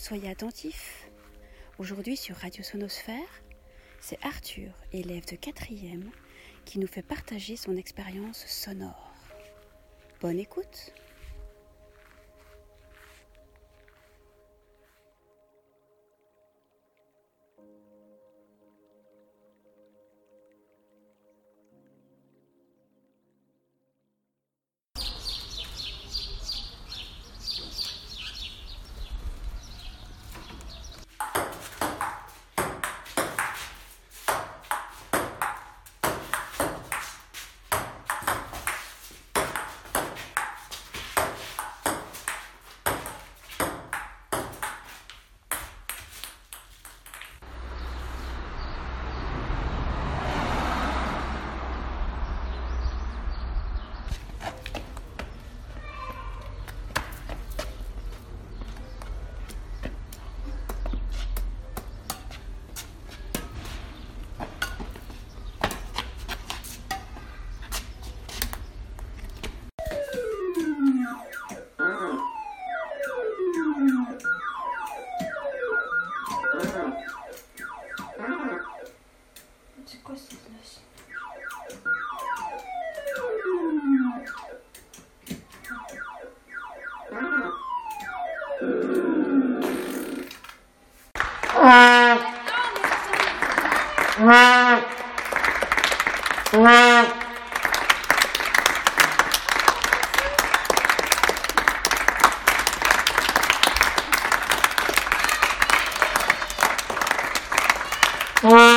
Soyez attentifs. Aujourd'hui sur Radio Sonosphère, c'est Arthur, élève de quatrième, qui nous fait partager son expérience sonore. Bonne écoute Wow.